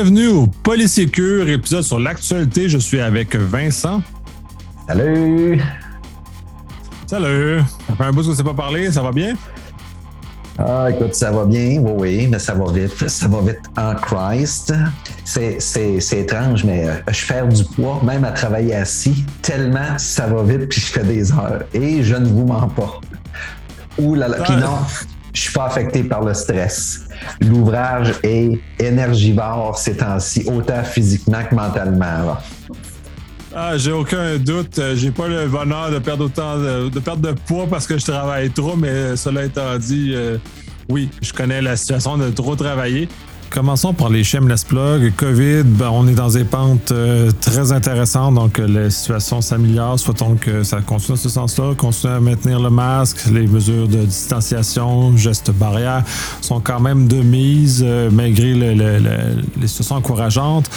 Bienvenue au Polysécure, épisode sur l'actualité. Je suis avec Vincent. Salut! Salut! Ça fait un bout ne s'est pas parlé, ça va bien? Ah, écoute, ça va bien, oui, oui, mais ça va vite. Ça va vite en Christ. C'est étrange, mais euh, je perds du poids, même à travailler assis, tellement ça va vite, puis je fais des heures. Et je ne vous mens pas. Ouh là là. Puis non, je suis pas affecté par le stress. L'ouvrage est énergivore ces temps-ci, autant physiquement que mentalement. Ah, j'ai aucun doute. J'ai pas le bonheur de perdre autant de, perdre de poids parce que je travaille trop, mais cela étant dit, euh, oui, je connais la situation de trop travailler. Commençons par les shameless plugs. COVID, ben, on est dans des pentes euh, très intéressantes, donc euh, la situation s'améliore. Souhaitons que ça continue dans ce sens-là. Continue à maintenir le masque, les mesures de distanciation, gestes barrières sont quand même de mise, euh, malgré les situations encourageantes.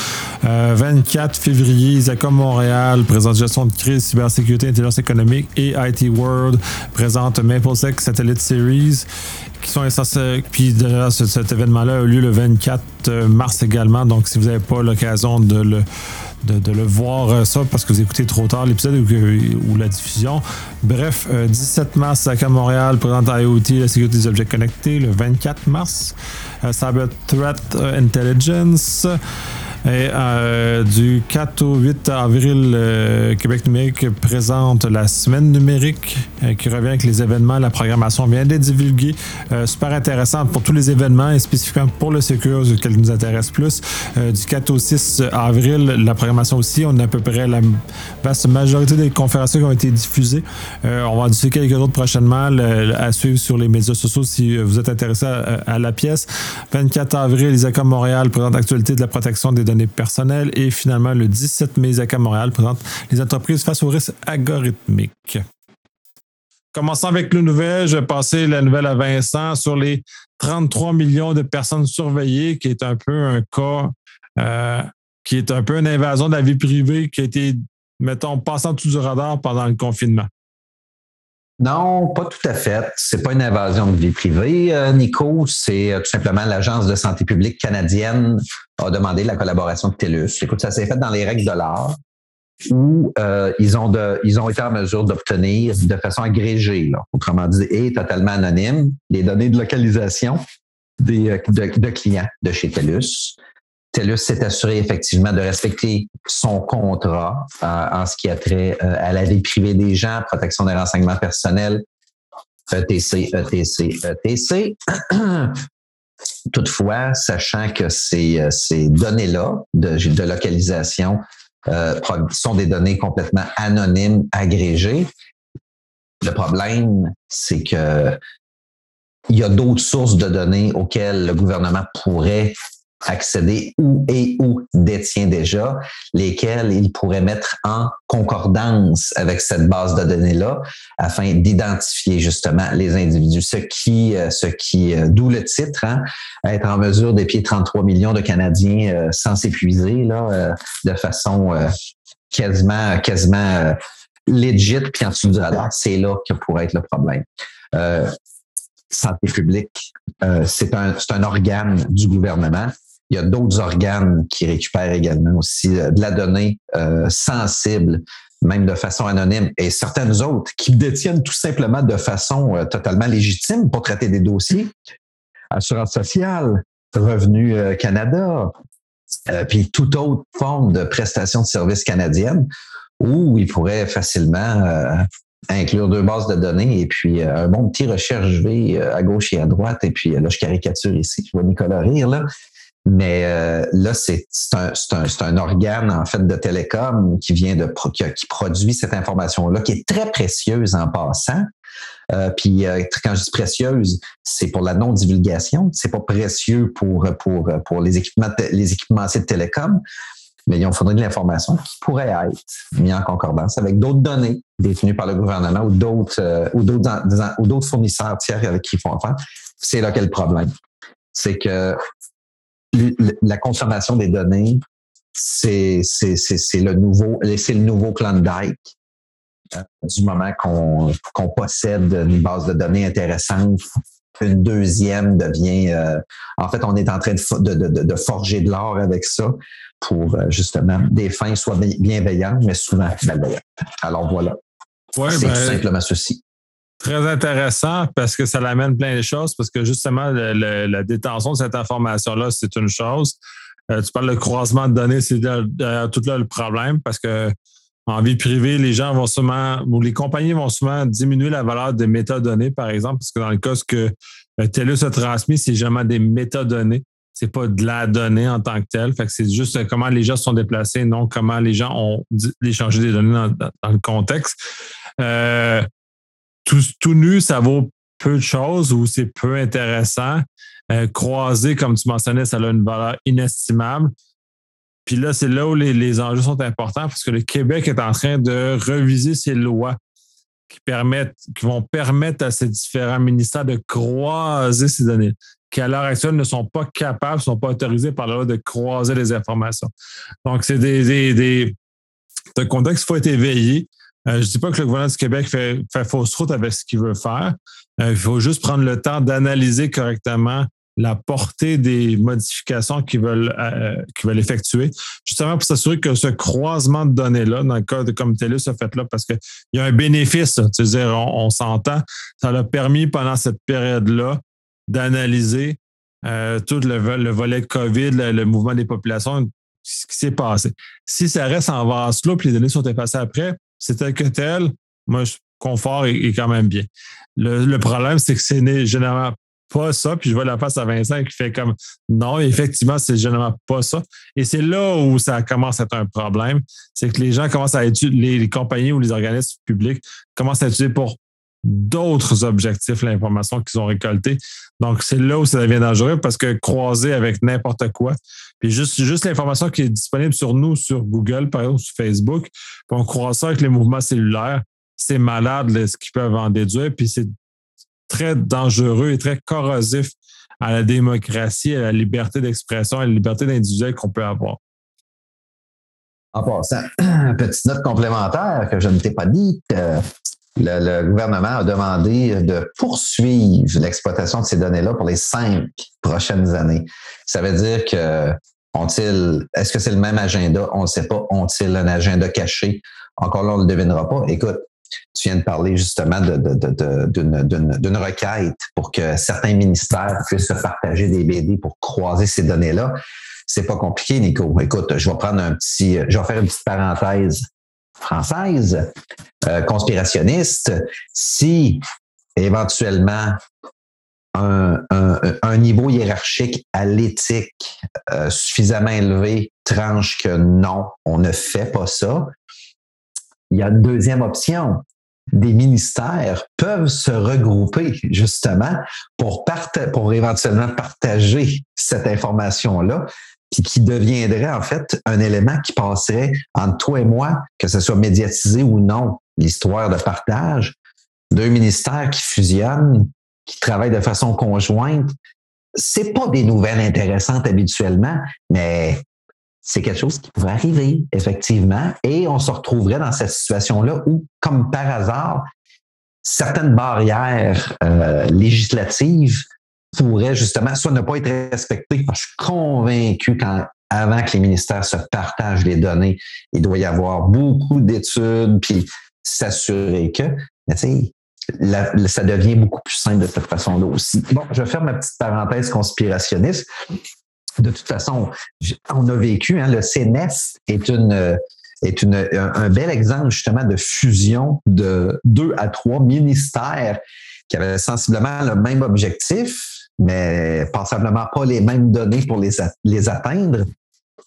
24 février, Zacom Montréal présente gestion de crise, cybersécurité, intelligence économique et IT World présente MapleSec Satellite Series qui sont essentiels. Puis cet événement-là a eu lieu le 24 euh, mars également. Donc, si vous n'avez pas l'occasion de le, de, le voir euh, ça parce que vous écoutez trop tard l'épisode ou, la diffusion. Bref, 17 euh, mars, à Montréal présente IoT, la sécurité des objets connectés. Le 24 mars, Cyber Threat Intelligence. Et euh, du 4 au 8 avril, euh, Québec numérique présente la semaine numérique euh, qui revient avec les événements. La programmation vient d'être divulguée. super intéressante pour tous les événements et spécifiquement pour le Secure, ce qui nous intéresse plus. du 4 au 6 avril, la programmation aussi. On a à peu près la vaste majorité des conférences qui ont été diffusées. on va en diffuser quelques autres prochainement à suivre sur les médias sociaux si vous êtes intéressé à, la pièce. 24 avril, Isaac Montréal présente l'actualité de la protection des données personnelles. Et finalement, le 17 mai, à Montréal présente les entreprises face aux risques algorithmiques. Commençons avec le nouvel. Je vais passer la nouvelle à Vincent sur les 33 millions de personnes surveillées, qui est un peu un cas, euh, qui est un peu une invasion de la vie privée qui a été, mettons, passant tout du radar pendant le confinement. Non, pas tout à fait. C'est pas une invasion de vie privée, euh, Nico. C'est euh, tout simplement l'Agence de santé publique canadienne a demandé la collaboration de TELUS. Écoute, ça s'est fait dans les règles de l'art où euh, ils, ont de, ils ont été en mesure d'obtenir de façon agrégée, autrement dit, et totalement anonyme, les données de localisation des, de, de clients de chez TELUS. TELUS s'est assuré effectivement de respecter son contrat euh, en ce qui a trait euh, à la vie privée des gens, protection des renseignements personnels, ETC, ETC, ETC. Toutefois, sachant que ces, euh, ces données-là de, de, localisation sont des données complètement anonymes, agrégées, le problème, c'est que il y a d'autres sources de données auxquelles le gouvernement pourrait accéder ou et ou détient déjà, lesquels il pourrait mettre en concordance avec cette base de données-là afin d'identifier justement les individus. Ce qui, euh, ce qui, euh, d'où le titre, hein, être en mesure d'épier 33 millions de Canadiens euh, sans s'épuiser là, de façon quasiment, quasiment legit puis en dessous du. C'est là que pourrait être le problème santé publique, c'est un, un organe du gouvernement il y a d'autres organes qui récupèrent également aussi euh, de la donnée euh, sensible, même de façon anonyme, et certaines autres qui détiennent tout simplement de façon euh, totalement légitime pour traiter des dossiers. Assurance sociale, Revenu Canada, puis toute autre forme de prestation de services canadienne où ils pourraient facilement inclure deux bases de données et puis un bon petit recherche V à gauche et à droite. Et puis là, je caricature ici, je vois Nicolas rire, là. Mais euh, là, c'est un, un, un, organe en fait de télécom qui vient de qui, qui produit cette information-là, qui est très précieuse en passant. Euh, puis euh, quand je dis précieuse, c'est pour la non-divulgation. C'est pas précieux pour pour pour les équipements les équipementiers de télécom, mais ils ont fourni de l'information qui pourrait être mis en concordance avec d'autres données détenues par le gouvernement ou d'autres d'autres ou d'autres fournisseurs tiers avec qui ils font affaire. C'est là qu'est le problème. C'est que la consommation des données, c'est le nouveau c'est le nouveau Klondike. Euh, du moment qu'on possède une base de données intéressante une deuxième devient. Euh, en fait, on est en train de, forger de l'or avec ça pour euh, justement des fins soit bienveillantes, mais souvent malveillantes. Alors voilà. c'est ben, tout simplement ceci. Très intéressant parce que ça l'amène plein de choses, parce que justement, la détention de cette information-là, c'est une chose. Euh, tu parles de croisement de données, c'est tout là le problème parce que en vie privée, les gens vont souvent, ou les compagnies vont souvent diminuer la valeur des métadonnées, par exemple, parce que dans le cas que euh, TELUS a transmis, c'est jamais des métadonnées. C'est pas de la donnée en tant que telle. Fait que c'est juste comment les gens se sont déplacés, non comment les gens ont échangé des données dans, le contexte. Euh, tout, nu, ça vaut peu de choses ou c'est peu intéressant. Euh, croisé, comme tu mentionnais, ça a une valeur inestimable. Puis là, c'est là où les, enjeux sont importants parce que le Québec est en train de reviser ses lois qui, permettent, qui vont permettre à ces différents ministères de croiser ces données, qui à l'heure actuelle ne sont pas capables, ne sont pas autorisés par la loi de croiser les informations. Donc, c'est des, des, un contexte qu'il faut être éveillé. Euh, je ne dis pas que le gouvernement du Québec fait, fausse route avec ce qu'il veut faire. Euh, il faut juste prendre le temps d'analyser correctement la portée des modifications qu'ils veulent, euh, veulent effectuer, justement pour s'assurer que ce croisement de données-là, dans le cas de comme TELUS a fait là, parce qu'il y a un bénéfice, tu dire, on, s'entend, ça l'a permis pendant cette période-là d'analyser tout le, volet de COVID, le, mouvement des populations, ce qui s'est passé. Si ça reste en vase clos, puis les données sont effacées après, c'est tel que tel, moi, je confort est, quand même bien. Le, problème, c'est que c'est généralement pas ça. Puis je vois la face à Vincent qui fait comme non, effectivement, c'est généralement pas ça. Et c'est là où ça commence à être un problème. C'est que les gens commencent à étudier, les, compagnies ou les organismes publics commencent à étudier pour d'autres objectifs l'information qu'ils ont récoltée. Donc, c'est là où ça devient dangereux parce que croiser avec n'importe quoi, puis juste, juste l'information qui est disponible sur nous, sur Google, par exemple, sur Facebook, puis on croise ça avec les mouvements cellulaires, c'est malade ce qu'ils peuvent en déduire, puis c'est très dangereux et très corrosif à la démocratie, à la liberté d'expression, à la liberté d'individuel qu'on peut avoir. En passant, petite note complémentaire que je ne t'ai pas dit, le, gouvernement a demandé de poursuivre l'exploitation de ces données-là pour les cinq prochaines années. Ça veut dire que ont-ils, est-ce que c'est le même agenda? On ne sait pas. Ont-ils un agenda caché? Encore là, on ne le devinera pas. Écoute, tu viens de parler justement d'une requête pour que certains ministères puissent se partager des BD pour croiser ces données-là. C'est pas compliqué, Nico. Écoute, je vais prendre un petit, je vais faire une petite parenthèse française, euh, conspirationniste. Si éventuellement un, niveau hiérarchique à l'éthique euh, suffisamment élevé tranche que non, on ne fait pas ça, il y a une deuxième option. Des ministères peuvent se regrouper justement pour, pour éventuellement partager cette information-là, puis qui deviendrait en fait un élément qui passerait entre toi et moi, que ce soit médiatisé ou non, l'histoire de partage. Deux ministères qui fusionnent, qui travaillent de façon conjointe, c'est pas des nouvelles intéressantes habituellement, mais c'est quelque chose qui pourrait arriver, effectivement, et on se retrouverait dans cette situation-là où, comme par hasard, certaines barrières euh, législatives pourraient justement soit ne pas être respectées. Je suis convaincu qu'avant que les ministères se partagent les données, il doit y avoir beaucoup d'études, puis s'assurer que, mais ça devient beaucoup plus simple de cette façon-là aussi. Bon, je ferme ma petite parenthèse conspirationniste de toute façon, on a vécu, hein, le CNES est une est une, un, bel exemple justement de fusion de deux à trois ministères qui avaient sensiblement le même objectif, mais passablement pas les mêmes données pour les, les atteindre.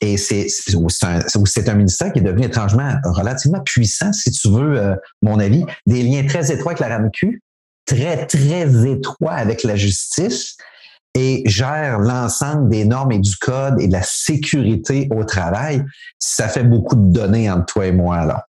Et c'est un, un, ministère qui est devenu étrangement relativement puissant, si tu veux, euh, mon avis. Des liens très étroits avec la RAMQ, très, très étroits avec la justice et gère l'ensemble des normes et du code et de la sécurité au travail, ça fait beaucoup de données entre toi et moi là.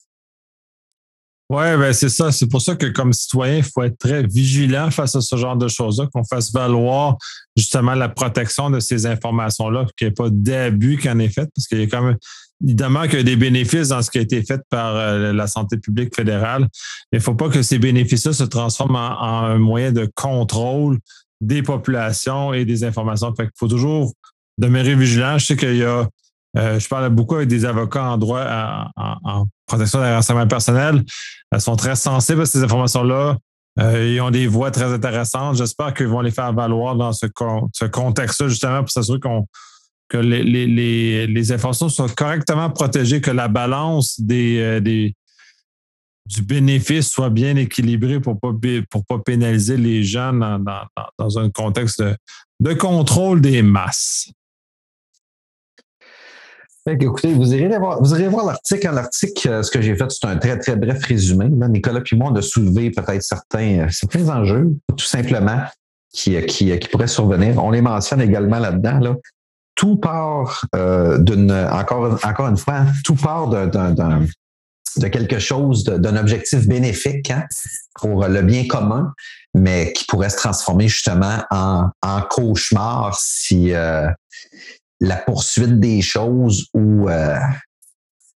Oui, ben c'est ça. C'est pour ça que comme citoyen, il faut être très vigilant face à ce genre de choses-là, qu'on fasse valoir justement la protection de ces informations-là, qu'il n'y ait pas d'abus qui en est fait, parce qu'il y a quand même évidemment qu'il y a des bénéfices dans ce qui a été fait par euh, la santé publique fédérale, mais il ne faut pas que ces bénéfices-là se transforment en, un moyen de contrôle des populations et des informations. Fait qu'il faut toujours demeurer vigilant. Je sais qu'il y a, euh, je parle beaucoup avec des avocats en droit, en, protection des renseignements personnels. Ils sont très sensibles à ces informations-là. Euh, ils ont des voix très intéressantes. J'espère qu'ils vont les faire valoir dans ce, contexte-là, justement, pour s'assurer qu'on que les, les, les, informations soient correctement protégées, que la balance des, euh, des, du bénéfice soit bien équilibrée pour ne pas, pas pénaliser les gens dans, dans, dans un contexte de, de, contrôle des masses. Écoutez, vous irez voir, vous irez voir l'article. L'article, euh, ce que j'ai fait, c'est un très, très bref résumé. Nicolas puis moi, on a soulevé peut-être certains, euh, certains enjeux, tout simplement, qui, qui, qui pourraient survenir. On les mentionne également là-dedans. Là tout part euh, d'une, encore, encore une fois, tout part d'un, de quelque chose, d'un objectif bénéfique hein, pour le bien commun, mais qui pourrait se transformer justement en, cauchemar si euh, la poursuite des choses ou euh,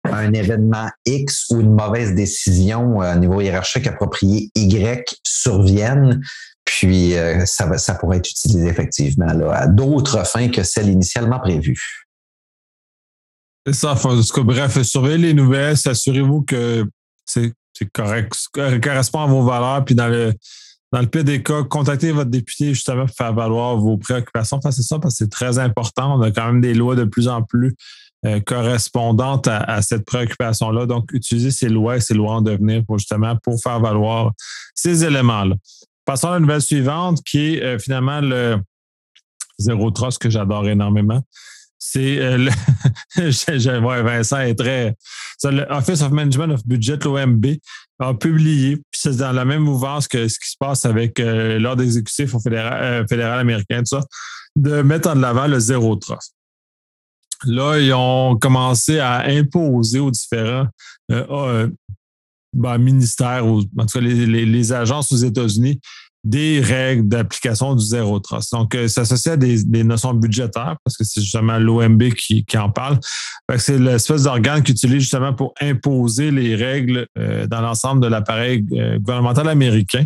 un événement X ou une mauvaise décision au niveau hiérarchique approprié Y surviennent puis, euh, ça, ça pourrait être utilisé effectivement à d'autres fins que celles initialement prévues. C'est ça. bref, surveillez les nouvelles, assurez-vous que c'est correct, correspond à vos valeurs. Puis, dans le, dans le pire des cas, contactez votre député justement pour faire valoir vos préoccupations. c'est ça parce que c'est très important. On a quand même des lois de plus en plus euh, correspondantes à, cette préoccupation-là. Donc, utilisez ces lois et ces lois en devenir pour justement pour faire valoir ces éléments-là. Passons à la nouvelle suivante, qui est euh, finalement le Zéro Trust que j'adore énormément. C'est euh, le. Vincent est très. le Office of Management of Budget, l'OMB, a publié, puis c'est dans la même mouvance que ce qui se passe avec euh, l'ordre exécutif fédéral, fédéral américain, tout ça, de mettre en avant le Zéro Trust. Là, ils ont commencé à imposer aux différents ben, ministères ou en tout cas les, agences aux États-Unis des règles d'application du zéro trust. Donc, euh, s'associer à des, notions budgétaires, parce que c'est justement l'OMB qui, en parle. C'est l'espèce d'organe qu'ils utilise justement pour imposer les règles euh, dans l'ensemble de l'appareil euh, gouvernemental américain.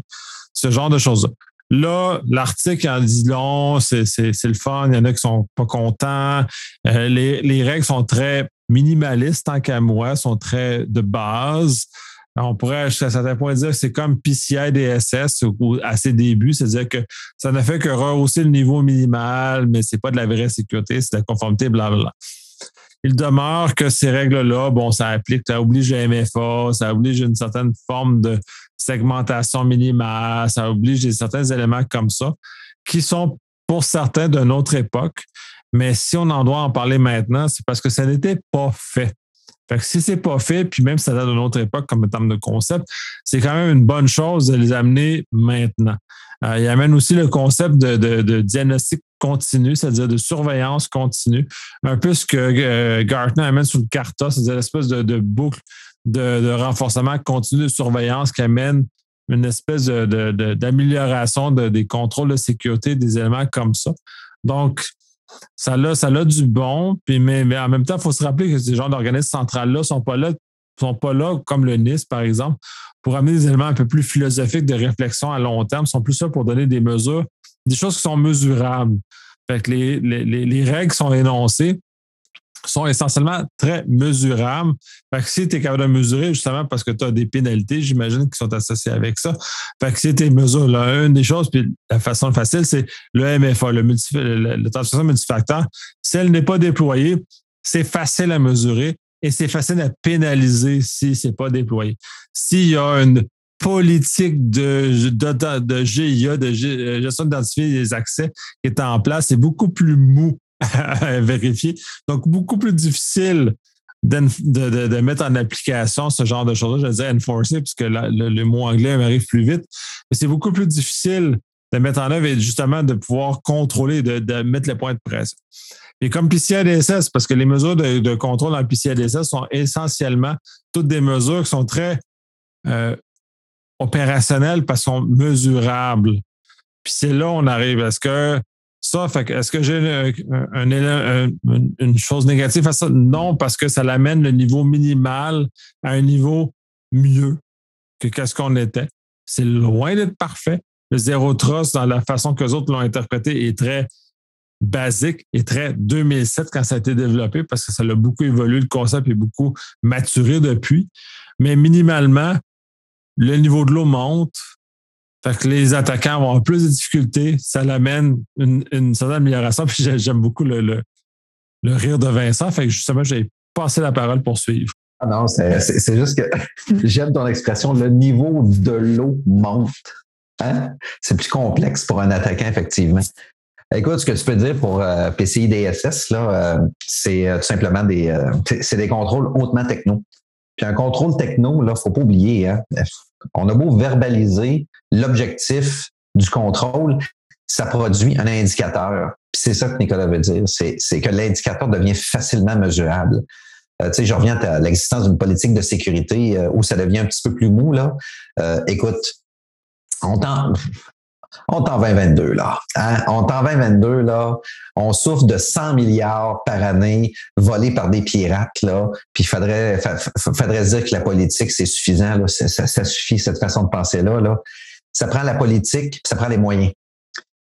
Ce genre de choses-là. Là, l'article en dit long, c'est le fun, il y en a qui sont pas contents. les, les règles sont très minimalistes tant qu'à moi, sont très de base. On pourrait, à certains points, dire que c'est comme PCI DSS à ses débuts, c'est-à-dire que ça ne fait que rehausser le niveau minimal, mais c'est pas de la vraie sécurité, c'est de la conformité, blablabla. Il demeure que ces règles-là, bon, ça applique, ça oblige le MFA, ça oblige une certaine forme de segmentation minimale, ça oblige certains éléments comme ça, qui sont pour certains d'une autre époque. Mais si on en doit en parler maintenant, c'est parce que ça n'était pas fait. Fait que si c'est pas fait, puis même si ça date d'une autre époque comme terme de concept, c'est quand même une bonne chose de les amener maintenant. Euh, il amène aussi le concept de, diagnostic continu, c'est-à-dire de surveillance continue, un peu ce que euh, Gartner amène sur le CARTA, c'est-à-dire l'espèce de, boucle de, renforcement continu de surveillance qui amène une espèce d'amélioration des contrôles de sécurité des éléments comme ça. Donc, ça a, ça du bon, mais, en même temps, il faut se rappeler que ces genres d'organismes centrales-là ne sont pas là comme le NIS, par exemple, pour amener des éléments un peu plus philosophiques de réflexion à long terme, Ils sont plus là pour donner des mesures, des choses qui sont mesurables. Les, les règles sont énoncées, sont essentiellement très mesurables. Fait que si tu es capable de mesurer, justement, parce que tu as des pénalités, j'imagine, qui sont associées avec ça. Fait que si tu mesures, là, une des choses, puis la façon facile, c'est le MFA, le, multi, le, le multifacteur. Si elle n'est pas déployée, c'est facile à mesurer et c'est facile à pénaliser si ce n'est pas déployé. S'il y a une politique de, de, de GIA, de gestion d'identifier les accès qui est en place, c'est beaucoup plus mou à vérifier. Donc, beaucoup plus difficile de, mettre en application ce genre de choses-là. Je disais enforcer, puisque le, mot anglais m'arrive plus vite. Mais c'est beaucoup plus difficile de mettre en œuvre et justement de pouvoir contrôler, de, mettre les points de presse. Et comme PCI DSS, parce que les mesures de, contrôle dans PCI DSS sont essentiellement toutes des mesures qui sont très euh, opérationnelles parce qu'elles sont mesurables. Puis c'est là où on arrive. Est-ce que ça, fait est-ce que j'ai une chose négative à ça? Non, parce que ça l'amène le niveau minimal à un niveau mieux que qu'est-ce qu'on était. C'est loin d'être parfait, le zéro trust dans la façon que les autres l'ont interprété est très basique et très 2007 quand ça a été développé parce que ça a beaucoup évolué, le concept est beaucoup maturé depuis. Mais minimalement, le niveau de l'eau monte. Fait que les attaquants vont avoir plus de difficultés. Ça l'amène une, une, certaine amélioration. Puis j'aime beaucoup le, le, rire de Vincent. Fait que justement, j'ai passé la parole pour suivre. Ah non, c'est juste que j'aime ton expression, le niveau de l'eau monte. Hein? C'est plus complexe pour un attaquant, effectivement. Écoute, ce que tu peux dire pour euh, PCI DSS, euh, c'est euh, tout simplement des, c'est des contrôles hautement techno. Puis un contrôle techno, là, faut pas oublier, hein, on a beau verbaliser l'objectif du contrôle, ça produit un indicateur. C'est ça que Nicolas veut dire, c'est, que l'indicateur devient facilement mesurable. tu sais, je reviens à l'existence d'une politique de sécurité où ça devient un petit peu plus mou. Là. écoute, on on est en 2022, là. Hein? On est en 2022, là. On souffre de 100 milliards par année volés par des pirates, là. Puis il faudrait, faudrait dire que la politique, c'est suffisant, là. Ça, suffit, cette façon de penser-là, là. Ça prend la politique, ça prend les moyens.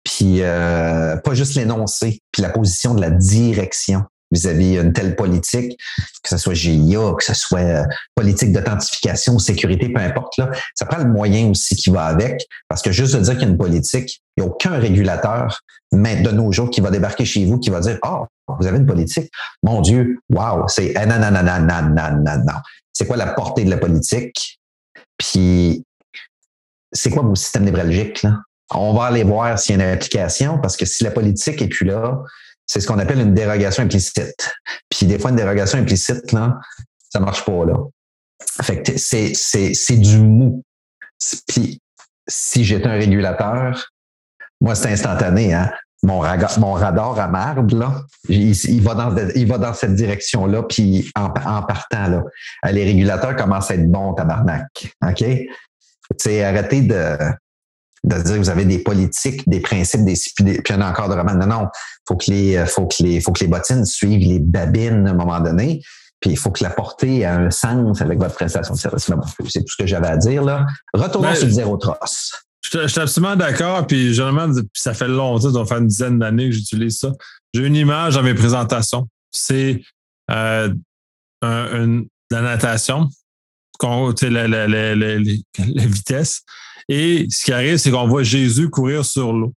Puis euh, pas juste l'énoncé, puis la position de la direction vis-à-vis une telle politique, que ce soit GIA, que ce soit euh, politique d'authentification, sécurité, peu importe, là, ça prend le moyen aussi qui va avec, parce que juste de dire qu'il y a une politique, il n'y a aucun régulateur mais de nos jours qui va débarquer chez vous, qui va dire, oh, vous avez une politique. Mon Dieu, wow, c'est non. C'est quoi la portée de la politique? Puis, c'est quoi vos systèmes névralgiques, là? On va aller voir s'il y a une application, parce que si la politique est plus là, c'est ce qu'on appelle une dérogation implicite. Puis des fois, une dérogation implicite, là, ça marche pas, là. Fait que c'est, c'est, c'est du mou. Puis si j'étais un régulateur, moi, c'est instantané, hein. Mon, radar à marbre, là, il, va dans, il va dans cette direction-là, puis en, partant, là, les régulateurs commencent à être bons, tabarnak. OK? C'est arrêter de, de dire vous avez des politiques, des principes, des, puis un encadrement. Non, non, faut que les, euh, faut que les, faut que les bottines suivent les babines à un moment donné. Puis il faut que la portée ait un sens avec votre prestation de service. C'est tout ce que j'avais à dire là. Retournons ben, sur le zéro trosse. Je suis absolument d'accord. Puis généralement, ça fait longtemps, ça doit faire une dizaine d'années que j'utilise ça. J'ai une image dans mes présentations. C'est euh, un, la natation, la, la, la, la, vitesse. Et ce qui arrive, c'est qu'on voit Jésus courir sur l'eau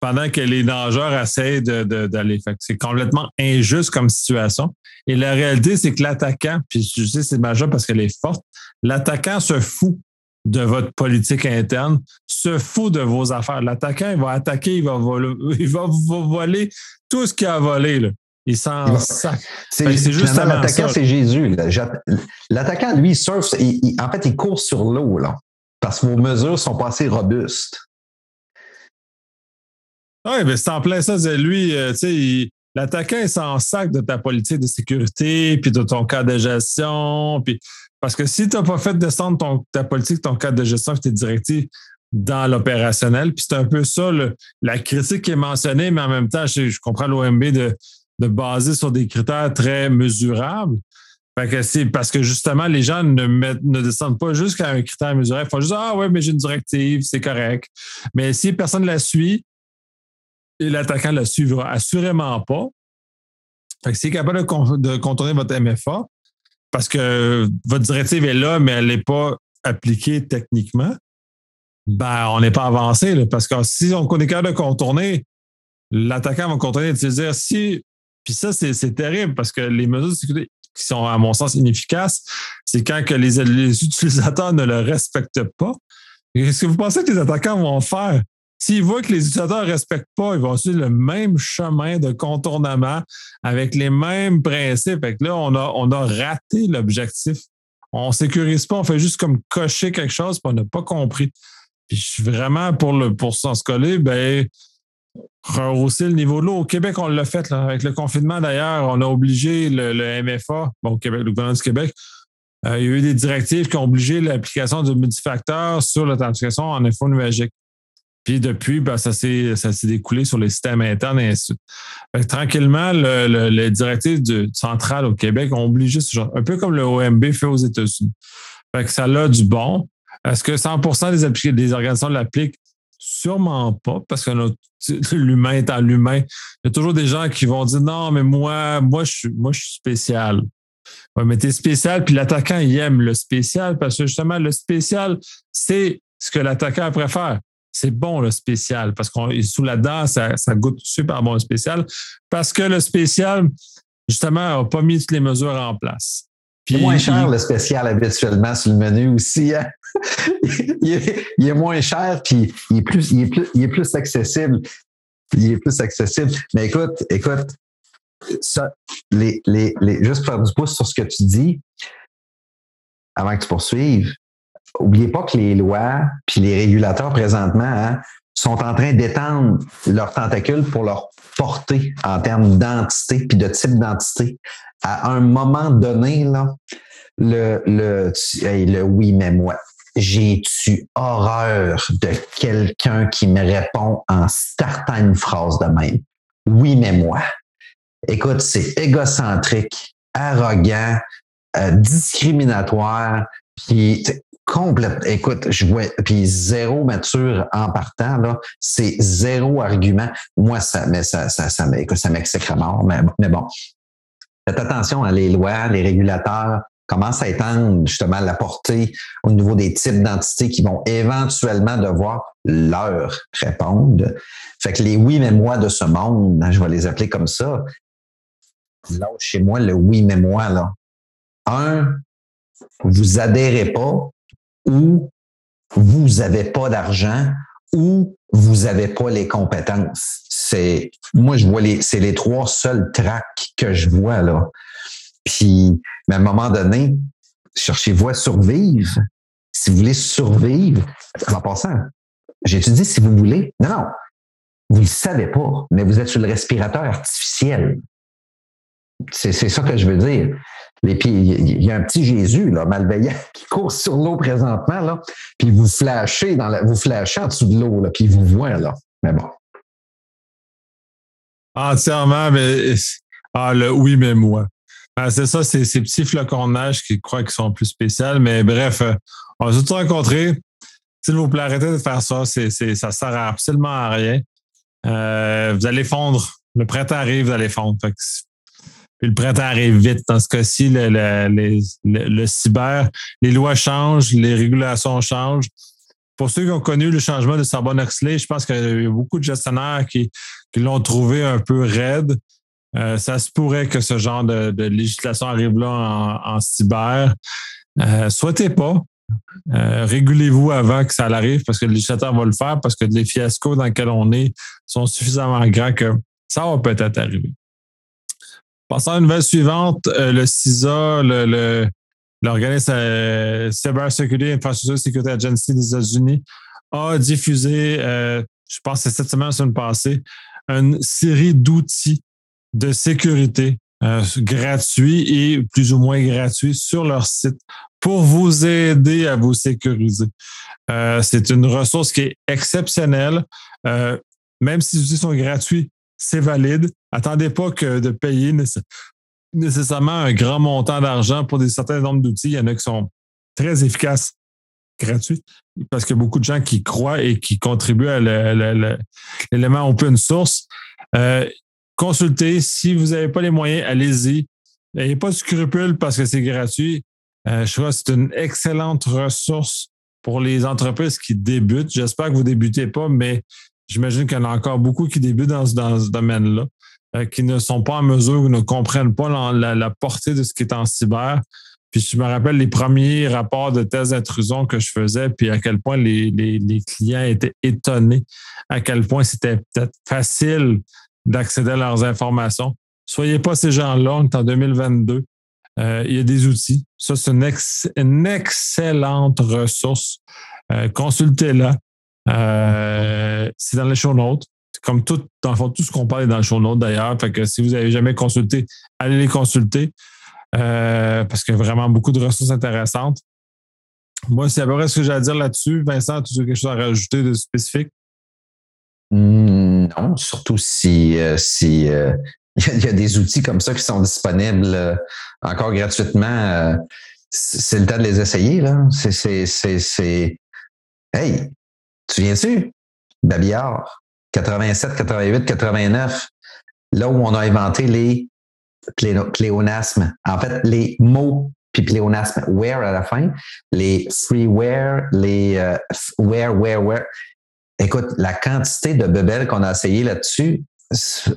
pendant que les nageurs essaient d'aller. C'est complètement injuste comme situation. Et la réalité, c'est que l'attaquant, puis je sais c'est majeur parce qu'elle est forte, l'attaquant se fout de votre politique interne, se fout de vos affaires. L'attaquant, il va attaquer, il va voler, il va voler tout ce qu'il a volé. Là. Il s'en sac. C'est juste L'attaquant, c'est Jésus. L'attaquant, lui, surfe. en fait, il court sur l'eau. là parce que vos mesures sont pas assez robustes. Oui, mais c'est en plein ça. Lui, euh, tu sais, l'attaquant est sans sac de ta politique de sécurité, puis de ton cadre de gestion. Puis, parce que si tu n'as pas fait descendre ton, ta politique, ton cadre de gestion, tes directives dans l'opérationnel, puis c'est un peu ça, la critique qui est mentionnée, mais en même temps, je, comprends l'OMB de, de baser sur des critères très mesurables. Parce que justement, les gens ne, descendent pas jusqu'à un critère mesuré. Ils font juste Ah ouais, mais j'ai une directive, c'est correct. Mais si personne ne la suit, l'attaquant ne la suivra assurément pas. Fait que s'il est capable de, contourner votre MFA, parce que votre directive est là, mais elle n'est pas appliquée techniquement, ben, on n'est pas avancé. parce que si on est capable de contourner, l'attaquant va contourner et dire si. Puis ça, c'est terrible parce que les mesures de sécurité qui sont, à mon sens, inefficaces, c'est quand que les, utilisateurs ne le respectent pas. Qu'est-ce que vous pensez que les attaquants vont faire? S'ils voient que les utilisateurs ne respectent pas, ils vont suivre le même chemin de contournement avec les mêmes principes. Fait que là, on a, on a raté l'objectif. On ne sécurise pas, on fait juste comme cocher quelque chose, puis on n'a pas compris. Puis vraiment pour le pour s'en coller, ben rehausser le niveau de l'eau. Au Québec, on l'a fait avec le confinement d'ailleurs. On a obligé le, MFA, bon, Québec, le gouvernement du Québec, euh, il y a eu des directives qui ont obligé l'application de multifacteurs sur l'authentification en info nuagique. Puis depuis, ben, ça s'est découlé sur les systèmes internes et ainsi de suite. tranquillement, les directives du, centrales au Québec ont obligé ce genre, un peu comme le OMB fait aux États-Unis. Ça a du bon. Est-ce que 100 des, des organisations l'appliquent? Sûrement pas, parce que l'humain étant l'humain, il y a toujours des gens qui vont dire non, mais moi, moi, je suis, moi, je spécial. Ouais, mais t'es spécial, puis l'attaquant, il aime le spécial parce que justement, le spécial, c'est ce que l'attaquant préfère. C'est bon le spécial parce qu'on sous la dent, ça, ça goûte super bon le spécial parce que le spécial, justement, n'a pas mis toutes les mesures en place. Puis, moins cher le spécial habituellement sur le menu aussi. Hein? il, est, moins cher, puis il est plus, il est plus, il est plus accessible. Il est plus accessible. Mais écoute, écoute, ça, les, les, les, juste faire du pouce sur ce que tu dis, avant que tu poursuives, oubliez pas que les lois puis les régulateurs présentement hein, sont en train d'étendre leurs tentacules pour leur porter en termes d'entité puis de type d'entité. À un moment donné, là, le, le, le oui, mais moi, j'ai-tu horreur de quelqu'un qui me répond en startant une phrase de même? Oui, mais moi. Écoute, c'est égocentrique, arrogant, euh, discriminatoire, puis complète. Écoute, je vois, puis zéro mature en partant là, c'est zéro argument. Moi, ça, mais ça, ça, ça, ça à mort. Mais, mais bon, faites attention à les lois, les régulateurs commencent à étendre justement la portée au niveau des types d'entités qui vont éventuellement devoir leur répondre. Fait que les oui mais moi de ce monde, je vais les appeler comme ça, là, chez moi, le oui, mais moi, là. Un, vous adhérez pas ou vous avez pas d'argent ou vous avez pas les compétences. Moi, je vois les, c'est les trois seuls tracks que je vois, là. Puis, mais à un moment donné, cherchez-vous à survivre. Si vous voulez survivre, en passant, j'étudie si vous voulez. Non, non. Vous ne le savez pas, mais vous êtes sur le respirateur artificiel. C'est ça que je veux dire. Et puis, il y a un petit Jésus, là, malveillant, qui court sur l'eau présentement, là, puis vous flashez dans la, vous flashez en dessous de l'eau, puis il vous voit, là. Mais bon. Entièrement, mais ah, le oui, mais moi. Ben, c'est ça, c'est ces petits flocons de neige qui croient qu'ils sont plus spéciaux. Mais bref, euh, on va se rencontrer. S'il vous plaît, arrêtez de faire ça. C'est, c'est, ça sert absolument à rien. Euh, vous allez fondre. Le printemps arrive, vous allez fondre. Puis le printemps arrive vite. Dans ce cas-ci, le, cyber, les lois changent, les régulations changent. Pour ceux qui ont connu le changement de Sarbonne-Oxley, je pense qu'il y a beaucoup de gestionnaires qui, qui l'ont trouvé un peu raide. Euh, ça se pourrait que ce genre de, de législation arrive là en, en cyber. Euh, souhaitez pas. Euh, régulez-vous avant que ça arrive parce que le législateur va le faire parce que les fiascos dans lesquels on est sont suffisamment grands que ça va peut-être arriver. Passons à une nouvelle suivante, euh, le CISA, le, l'organisme euh, Cyber Security Infrastructure Security Agency des États-Unis, a diffusé, euh, je pense que c'est cette semaine, la semaine passée, une série d'outils de sécurité gratuits et plus ou moins gratuits sur leur site pour vous aider à vous sécuriser. c'est une ressource qui est exceptionnelle. même si les outils sont gratuits, c'est valide. Attendez pas que de payer nécessairement un grand montant d'argent pour des certains nombres d'outils. Il y en a qui sont très efficaces, gratuits, parce qu'il y a beaucoup de gens qui croient et qui contribuent à l'élément open source. Euh, consultez. Si vous n'avez pas les moyens, allez-y. N'ayez pas de scrupules parce que c'est gratuit. Euh, je crois que c'est une excellente ressource pour les entreprises qui débutent. J'espère que vous ne débutez pas, mais J'imagine qu'il y en a encore beaucoup qui débutent dans, ce domaine-là, euh, qui ne sont pas en mesure ou ne comprennent pas la, portée de ce qui est en cyber. Puis je me rappelle les premiers rapports de tests d'intrusion que je faisais, puis à quel point les, clients étaient étonnés, à quel point c'était peut-être facile d'accéder à leurs informations. Soyez pas ces gens-là, on est en 2022. Euh, il y a des outils. Ça, c'est une, excellente ressource. Euh, consultez-la. Euh, c'est dans les show notes. Comme tout, dans le fond, tout ce qu'on parle est dans le show notes d'ailleurs. Fait que si vous n'avez jamais consulté, allez les consulter. Euh, parce qu'il y a vraiment beaucoup de ressources intéressantes. Moi, c'est à peu près ce que j'ai à dire là-dessus. Vincent, tu as quelque chose à rajouter de spécifique? Hmm, non, surtout si, euh, si il y a des outils comme ça qui sont disponibles encore gratuitement. c'est le temps de les essayer. Là. C'est, c'est, c'est, Hey, tu viens-tu? Babillard, 87, 88, 89, là où on a inventé les pléonasmes. En fait, les mots puis pléonasme where à la fin, les freeware, les euh, where, where, where. Écoute, la quantité de bebelles qu'on a essayé là-dessus,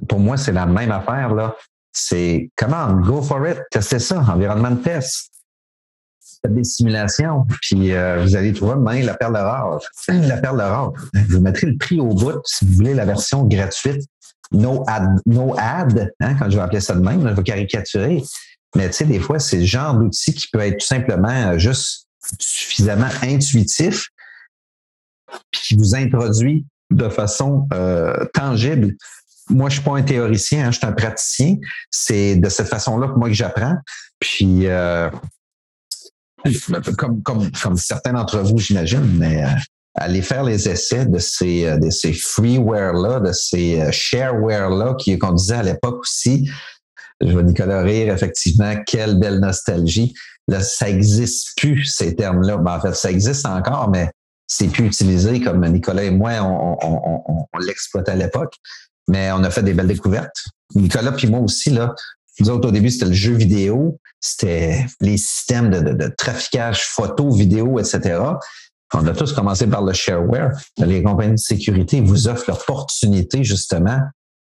pour moi, c'est la même affaire, là. C'est, comment, go for it, testez ça, environnement de test. Faites des simulations, puis euh, vous allez trouver même la perle rare. La perle rare. Vous mettrez le prix au bout si vous voulez la version gratuite. No ad, hein, quand je vais appeler ça de même, je vais caricaturer. Mais tu sais, des fois, c'est le genre d'outil qui peut être tout simplement euh, juste suffisamment intuitif, puis qui vous introduit de façon euh, tangible. Moi, je suis pas un théoricien, hein, je suis un praticien. C'est de cette façon-là que moi que j'apprends. Puis euh, comme, comme, comme certains d'entre vous, j'imagine, mais euh, aller faire les essais de ces, de ces freeware-là, de ces shareware-là qu'on disait à l'époque aussi, je vois Nicolas rire, effectivement, quelle belle nostalgie. Là, ça n'existe plus, ces termes-là. Ben, en fait, ça existe encore, mais c'est plus utilisé comme Nicolas et moi, on, on, on, l'exploitait à l'époque. Mais on a fait des belles découvertes. Nicolas puis moi aussi, là, nous autres, au début, c'était le jeu vidéo, c'était les systèmes de, de, de, traficage photo, vidéo, etc. On a tous commencé par le shareware. Les compagnies de sécurité vous offrent l'opportunité, justement,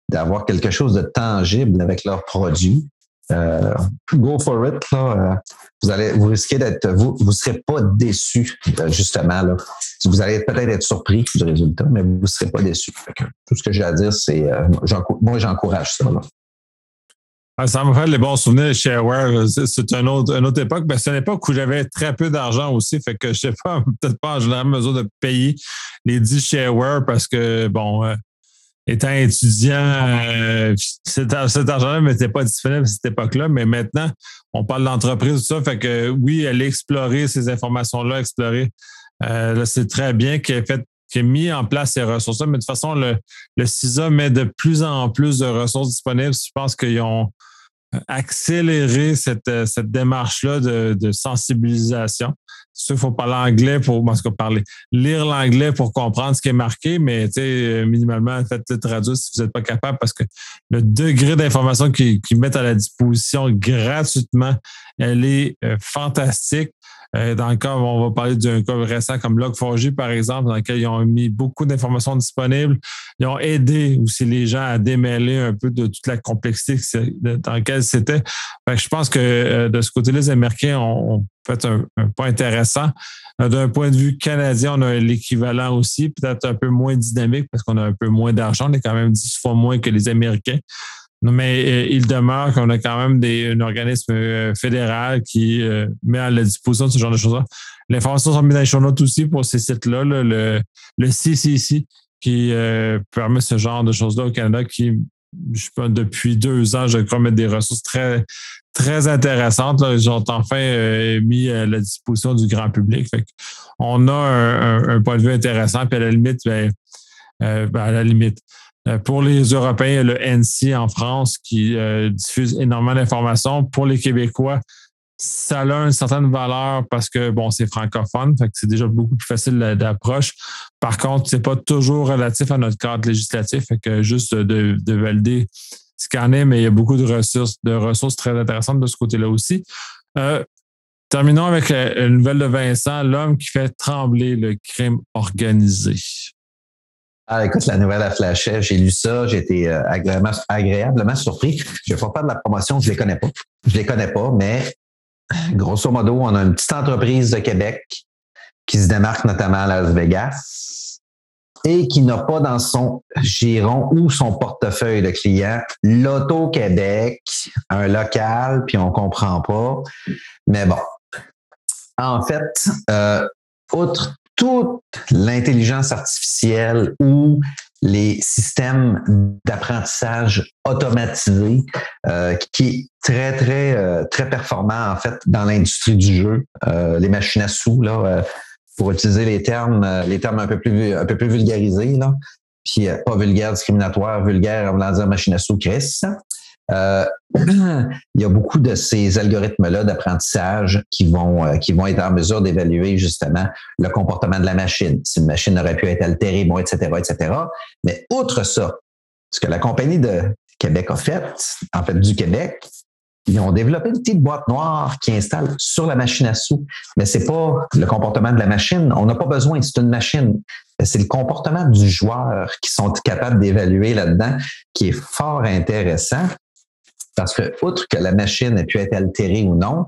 d'avoir quelque chose de tangible avec leurs produits. Euh, go for it. Là. Euh, vous allez, vous risquez d'être, vous, vous serez pas déçu euh, justement là. Vous allez peut-être être surpris du résultat, mais vous serez pas déçu. Tout ce que j'ai à dire, c'est, moi, j'encourage ça. Là. Ah, ça me fait les bons souvenirs de Shareware. C'est une autre, époque. Ben, c'est une époque où j'avais très peu d'argent aussi. Fait que je sais pas, peut-être pas en mesure de payer les 10 Shareware parce que, bon, étant étudiant, euh, cet, argent-là n'était pas disponible à cette époque-là, mais maintenant, on parle d'entreprise, tout ça. Fait que oui, elle a exploré ces informations-là, explorer. Euh, c'est très bien qu'elle ait fait qui mis en place ces ressources-là, mais de toute façon, le CISA met de plus en plus de ressources disponibles. Je pense qu'ils ont accéléré cette, cette démarche-là de, de sensibilisation. Il faut parler anglais pour, parce parler, lire l'anglais pour comprendre ce qui est marqué, mais euh, minimalement, faites-le traduire si vous n'êtes pas capable parce que le degré d'information qu'ils mettent à la disposition gratuitement, elle est euh, fantastique. Euh, dans le cas, on va parler d'un cas récent comme Log4j, par exemple, dans lequel ils ont mis beaucoup d'informations disponibles. Ils ont aidé aussi les gens à démêler un peu de toute la complexité dans laquelle c'était. Je pense que euh, de ce côté-là, les Américains ont, fait un, point intéressant. Euh, d'un point de vue canadien, on a l'équivalent aussi, peut-être un peu moins dynamique parce qu'on a un peu moins d'argent. On est quand même dix fois moins que les Américains. Mais euh, il demeure qu'on a quand même des, un organisme euh, fédéral qui euh, met à la disposition de ce genre de choses-là. L'information sont mises dans les show aussi pour ces sites-là, le, le CCC, qui permet ce genre de choses-là au Canada, qui, je sais pas, depuis deux ans, je crois, mettre des ressources très, très intéressantes. Ils ont enfin mis à la disposition du grand public. on a un, point de vue intéressant, puis à la limite, ben, ben à la limite. Euh, pour les Européens, le NC en France qui euh, diffuse énormément d'informations. Pour les Québécois, ça a une certaine valeur parce que bon, c'est francophone, c'est déjà beaucoup plus facile d'approche. Par contre, c'est pas toujours relatif à notre cadre législatif, fait que juste de, de valider ce qu'il est, mais il y a beaucoup de ressources, de ressources très intéressantes de ce côté-là aussi. Euh, terminons avec la nouvelle de Vincent, l'homme qui fait trembler le crime organisé. Ah, écoute, la nouvelle a flashé. J'ai lu ça. J'ai été euh, agréablement, surpris. Je vais pas faire de la promotion. Je les connais pas. Je les connais pas, mais grosso modo, on a une petite entreprise de Québec qui se démarque notamment à Las Vegas et qui n'a pas dans son giron ou son portefeuille de clients l'Auto-Québec, un local, puis on comprend pas. Mais bon, en fait, euh, outre toute l'intelligence artificielle ou les systèmes d'apprentissage automatisés euh, qui est très, très, euh, très performant en fait dans l'industrie du jeu. Euh, les machines à sous, là, pour utiliser les termes, les termes un peu plus, un peu plus vulgarisés, là. Puis pas vulgaire, discriminatoire, vulgaire en voulant dire machine à sous, Chris. Euh, il y a beaucoup de ces algorithmes-là d'apprentissage qui vont, euh, qui vont être en mesure d'évaluer justement le comportement de la machine, si une machine aurait pu être altérée, bon, etc., etc. Mais outre ça, ce que la compagnie de Québec a fait, en fait, du Québec, ils ont développé une petite boîte noire qui installe sur la machine à sous. Mais c'est pas le comportement de la machine. On n'a pas besoin. C'est une machine. C'est le comportement du joueur qui sont capables d'évaluer là-dedans, qui est fort intéressant. Parce que, outre que la machine ait pu être altérée ou non,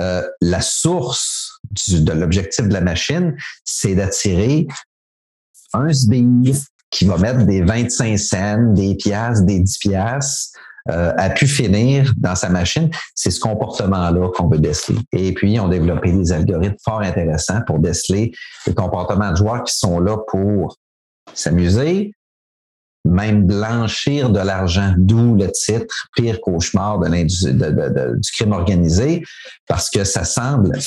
euh, la source de l'objectif de la machine, c'est d'attirer un SBI qui va mettre des 25 cents, des piastres, des 10 piastres, euh, a pu finir dans sa machine, c'est ce comportement-là qu'on veut déceler. Et puis, ils ont développé des algorithmes fort intéressants pour déceler les comportements de joueurs qui sont là pour s'amuser, même blanchir de l'argent, d'où le titre Pire cauchemar de, de, du crime organisé, parce que ça semble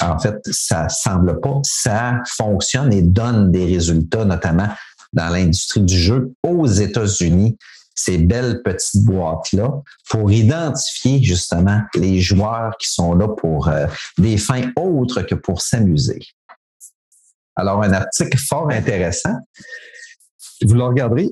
en fait, ça semble pas, ça fonctionne et donne des résultats, notamment dans l'industrie du jeu aux États-Unis, ces belles petites boîtes-là, pour identifier justement les joueurs qui sont là pour euh, des fins autres que pour s'amuser. Alors, un article fort intéressant. Vous le regarderez,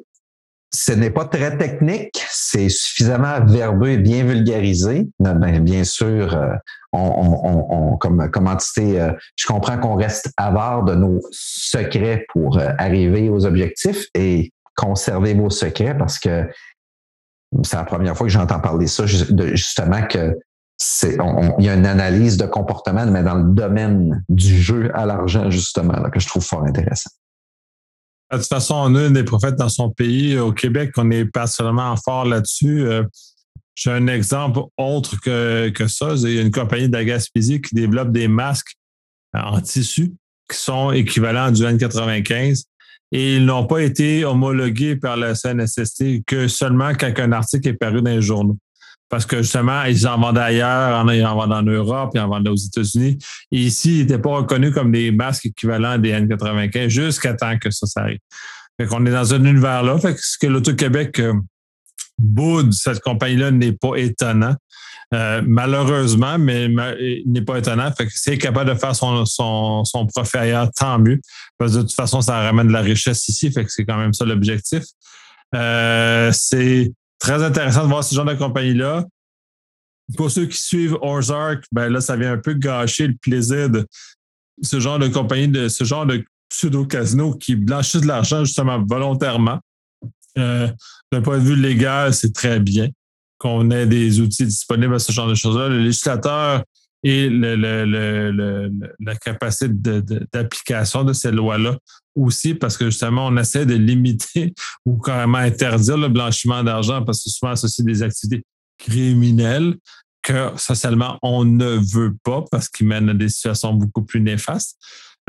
ce n'est pas très technique, c'est suffisamment verbeux et bien vulgarisé. Ben, bien sûr, euh, on, comme, comme entité, euh, je comprends qu'on reste avare de nos secrets pour euh, arriver aux objectifs et conserver vos secrets parce que c'est la première fois que j'entends parler ça, justement que c'est, il y a une analyse de comportement, mais dans le domaine du jeu à l'argent, justement, que je trouve fort intéressant. De toute façon, on a des prophètes dans son pays. Au Québec, on est particulièrement fort là-dessus. Euh, j'ai un exemple autre que, que ça. Il y a une compagnie d'Agaspésie qui développe des masques en tissu qui sont équivalents du N95 et ils n'ont pas été homologués par la CNSST que seulement quand un article est paru dans les journaux parce que justement, ils en vendent ailleurs, ils en vendent en Europe, ils en vendent aux États-Unis. Et ici, ils n'étaient pas reconnus comme des masques équivalents des N95 jusqu'à temps que ça s'arrive. Fait qu'on est dans un univers-là. Fait que ce que l'Auto-Québec euh, boude, cette compagnie-là n'est pas étonnant. Euh, malheureusement, mais il n'est pas étonnant. Fait que c'est capable de faire son, son, son profit ailleurs, tant mieux. Parce que de toute façon, ça ramène de la richesse ici. Fait que c'est quand même ça l'objectif. Euh, c'est Très intéressant de voir ce genre de compagnie-là. Pour ceux qui suivent Ozark, ben là, ça vient un peu gâcher le plaisir de ce genre de compagnie, de ce genre de pseudo-casino qui blanchissent de l'argent justement volontairement. Euh, d'un point de vue légal, c'est très bien qu'on ait des outils disponibles à ce genre de choses-là. Le législateur et la capacité d'application de, ces lois-là aussi, parce que justement, on essaie de limiter ou carrément interdire le blanchiment d'argent parce que souvent associé des activités criminelles que socialement on ne veut pas parce qu'ils mènent à des situations beaucoup plus néfastes.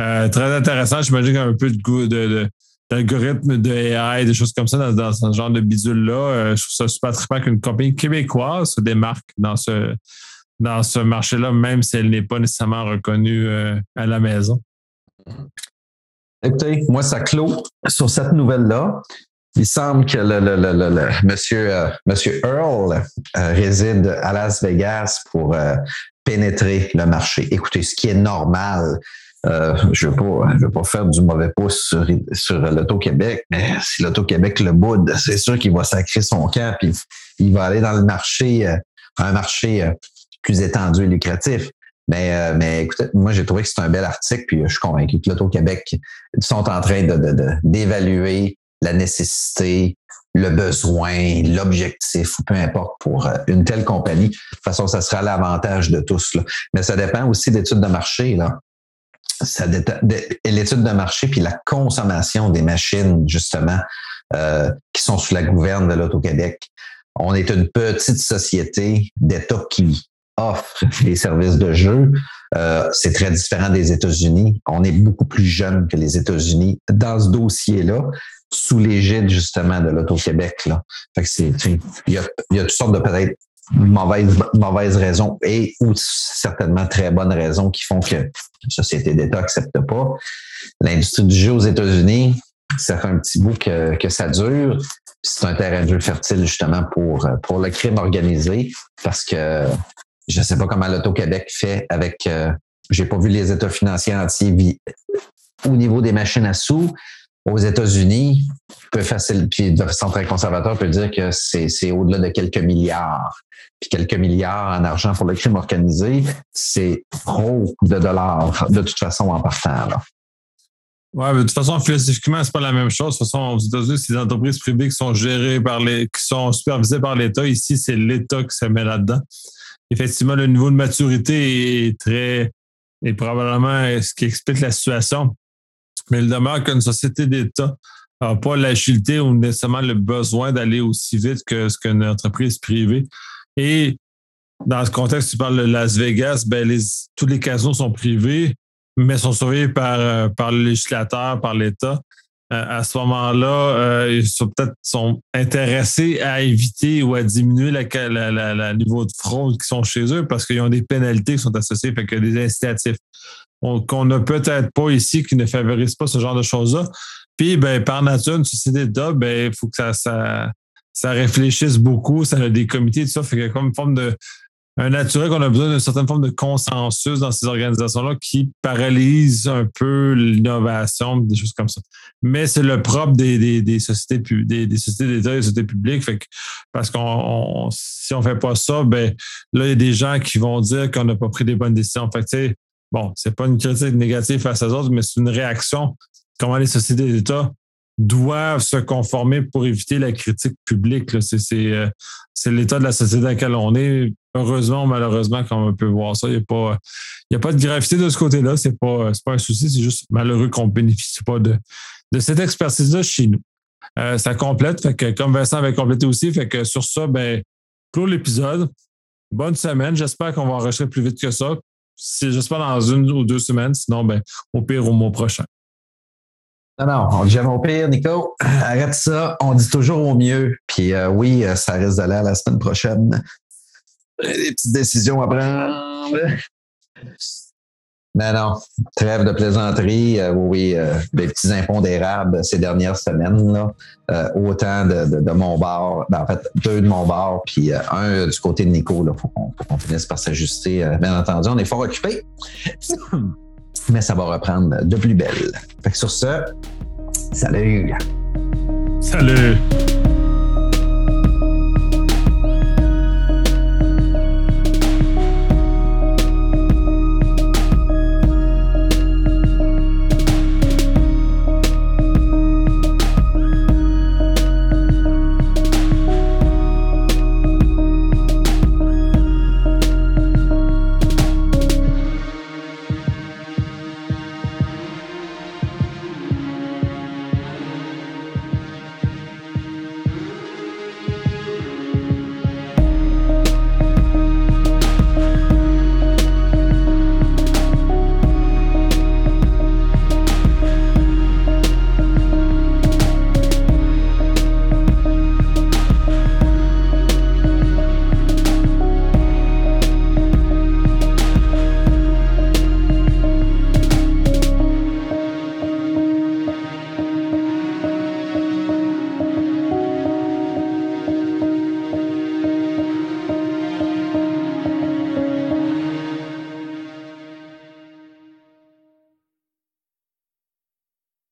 Euh, très intéressant, j'imagine un peu de goût de, d'algorithmes de AI, des choses comme ça dans, ce genre de bidule-là. Euh, je trouve ça super trippant qu'une compagnie québécoise se démarque dans ce, dans ce marché-là, même si elle n'est pas nécessairement reconnue euh, à la maison. Écoutez, moi, ça clôt sur cette nouvelle-là. Il semble que le, monsieur, euh, monsieur Earl euh, réside à Las Vegas pour pénétrer le marché. Écoutez, ce qui est normal, je ne veux, veux pas faire du mauvais pouce sur, sur l'Auto-Québec, mais si l'Auto-Québec le boude, c'est sûr qu'il va sacrer son camp, puis il va aller dans le marché, un marché plus étendu et lucratif. Mais, euh, mais écoutez, moi, j'ai trouvé que c'est un bel article, puis je suis convaincu que l'Auto-Québec sont en train de, d'évaluer la nécessité, le besoin, l'objectif, peu importe, pour euh, une telle compagnie. De toute façon, ça sera l'avantage de tous. Là. Mais ça dépend aussi d'études de marché. Là. Ça l'étude de marché puis la consommation des machines, justement, euh, qui sont sous la gouverne de l'Auto-Québec. On est une petite société d'État qui offre des services de jeu. Euh, c'est très différent des États-Unis. On est beaucoup plus jeune que les États-Unis dans ce dossier-là, sous l'égide justement de l'Auto-Québec. Il y a, toutes sortes de peut-être mauvaises, mauvaises raisons et ou certainement très bonnes raisons qui font que la société d'État n'accepte pas. L'industrie du jeu aux États-Unis, ça fait un petit bout que, que ça dure. C'est un terrain de jeu fertile justement pour, pour le crime organisé parce que je ne sais pas comment l'Auto-Québec fait avec. Euh, j'ai pas vu les états financiers entiers au niveau des machines à sous. Aux États-Unis, peut facile, puis de façon très conservateur, peut dire que c'est au-delà de quelques milliards. Puis quelques milliards en argent pour le crime organisé, c'est trop de dollars de toute façon en partant. Là. Ouais, mais de toute façon, philosophiquement, c'est pas la même chose. De toute façon, aux États-Unis, c'est des entreprises privées qui sont gérées par les, qui sont supervisées par l'État. Ici, c'est l'État qui se met là-dedans. Effectivement, le niveau de maturité est très, est probablement ce qui explique la situation. Mais il demeure qu'une société d'État n'a pas l'agilité ou nécessairement le besoin d'aller aussi vite que ce qu'une entreprise privée. Et dans ce contexte, tu parles de Las Vegas, ben les, tous les casinos sont privés mais sont surveillés par, euh, par le législateur, par l'État. Euh, à ce moment-là, euh, ils sont peut-être sont intéressés à éviter ou à diminuer le niveau de fraude qui sont chez eux parce qu'ils ont des pénalités qui sont associées, fait que des incitatifs qu'on n'a peut-être pas ici qui ne favorisent pas ce genre de choses-là. Puis, ben, par nature, une société d'État, ben, il faut que ça, ça, ça réfléchisse beaucoup, ça a des comités, tout ça, fait qu'il y a comme une forme de, un naturel qu'on a besoin d'une certaine forme de consensus dans ces organisations-là qui paralyse un peu l'innovation, des choses comme ça. Mais c'est le propre des, des, sociétés des, des sociétés d'État et des sociétés publiques. Fait que, parce qu'on si on fait pas ça, ben là, il y a des gens qui vont dire qu'on n'a pas pris des bonnes décisions. Fait que, bon, c'est pas une critique négative face aux autres, mais c'est une réaction. Comment les sociétés d'État doivent se conformer pour éviter la critique publique. Euh, c'est l'état de la société dans laquelle on est. Heureusement malheureusement, comme on peut voir ça, il n'y a, pas, a pas de gravité de ce côté-là. Ce n'est pas, pas un souci, c'est juste malheureux qu'on ne bénéficie pas de, de cette expertise-là chez nous. Euh, ça complète, fait que comme Vincent avait complété aussi, fait que sur ça, ben, clôt l'épisode. Bonne semaine. J'espère qu'on va enregistrer plus vite que ça. J'espère dans une ou deux semaines. Sinon, ben, au pire, au mois prochain. Non, non, on dit jamais au pire, Nico. Arrête ça. On dit toujours au mieux. Puis euh, oui, euh, ça risque d'aller à la semaine prochaine. Des petites décisions à prendre. Non, non. Trêve de plaisanterie. Euh, oui, des petits impondérables ces dernières semaines. Là. autant de, de, mon bar. Ben, en fait, deux de mon bar, puis un du côté de Nico. Il faut qu'on finisse par s'ajuster. bien entendu, on est fort occupé mais ça va reprendre de plus belle. Fait que sur ce, salut! Salut!